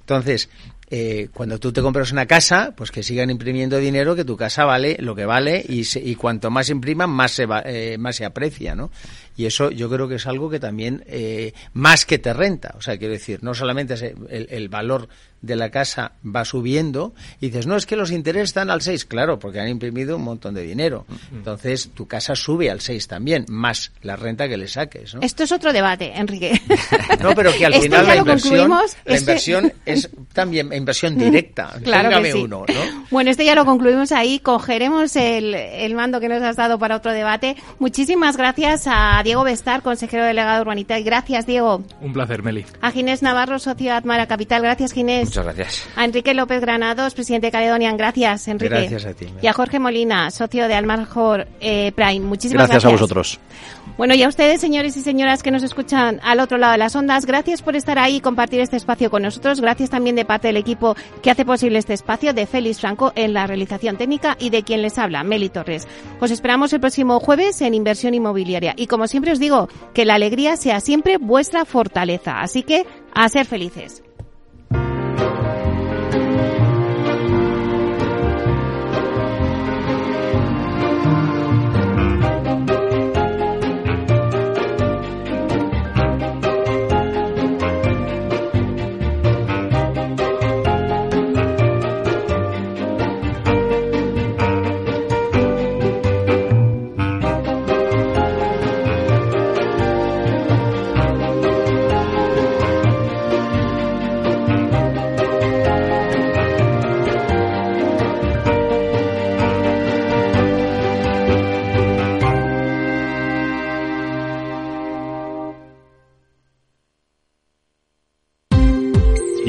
Entonces, eh, cuando tú te compras una casa, pues que sigan imprimiendo dinero, que tu casa vale lo que vale y, y cuanto más impriman, más se, va, eh, más se aprecia, ¿no? Y eso yo creo que es algo que también eh, más que te renta. O sea, quiero decir, no solamente es el, el valor de la casa va subiendo y dices, no, es que los intereses están al 6. Claro, porque han imprimido un montón de dinero. Entonces, tu casa sube al 6 también, más la renta que le saques. ¿no? Esto es otro debate, Enrique. no, pero que al final la inversión, la inversión es también inversión directa. claro que sí. uno, ¿no? Bueno, este ya lo concluimos ahí. Cogeremos el, el mando que nos has dado para otro debate. Muchísimas gracias a Diego Bestar, consejero delegado de Urbanita. Gracias, Diego. Un placer, Meli. A Ginés Navarro, socio Atmara Capital. Gracias, Ginés. Muchas gracias. A Enrique López Granados, presidente de Caledonian. Gracias, Enrique. Gracias a ti. Y a Jorge Molina, socio de Almajor eh, Prime. Muchísimas gracias. Gracias a vosotros. Bueno, y a ustedes, señores y señoras que nos escuchan al otro lado de las ondas, gracias por estar ahí y compartir este espacio con nosotros. Gracias también de parte del equipo que hace posible este espacio, de Félix Franco en la realización técnica y de quien les habla, Meli Torres. Os esperamos el próximo jueves en Inversión Inmobiliaria. Y como siempre os digo, que la alegría sea siempre vuestra fortaleza. Así que, a ser felices.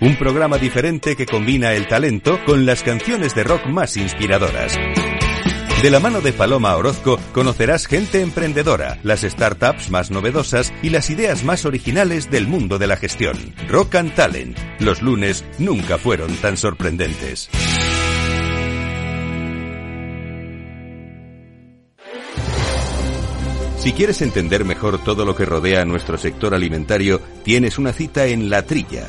Un programa diferente que combina el talento con las canciones de rock más inspiradoras. De la mano de Paloma Orozco conocerás gente emprendedora, las startups más novedosas y las ideas más originales del mundo de la gestión. Rock and Talent. Los lunes nunca fueron tan sorprendentes. Si quieres entender mejor todo lo que rodea a nuestro sector alimentario, tienes una cita en La Trilla.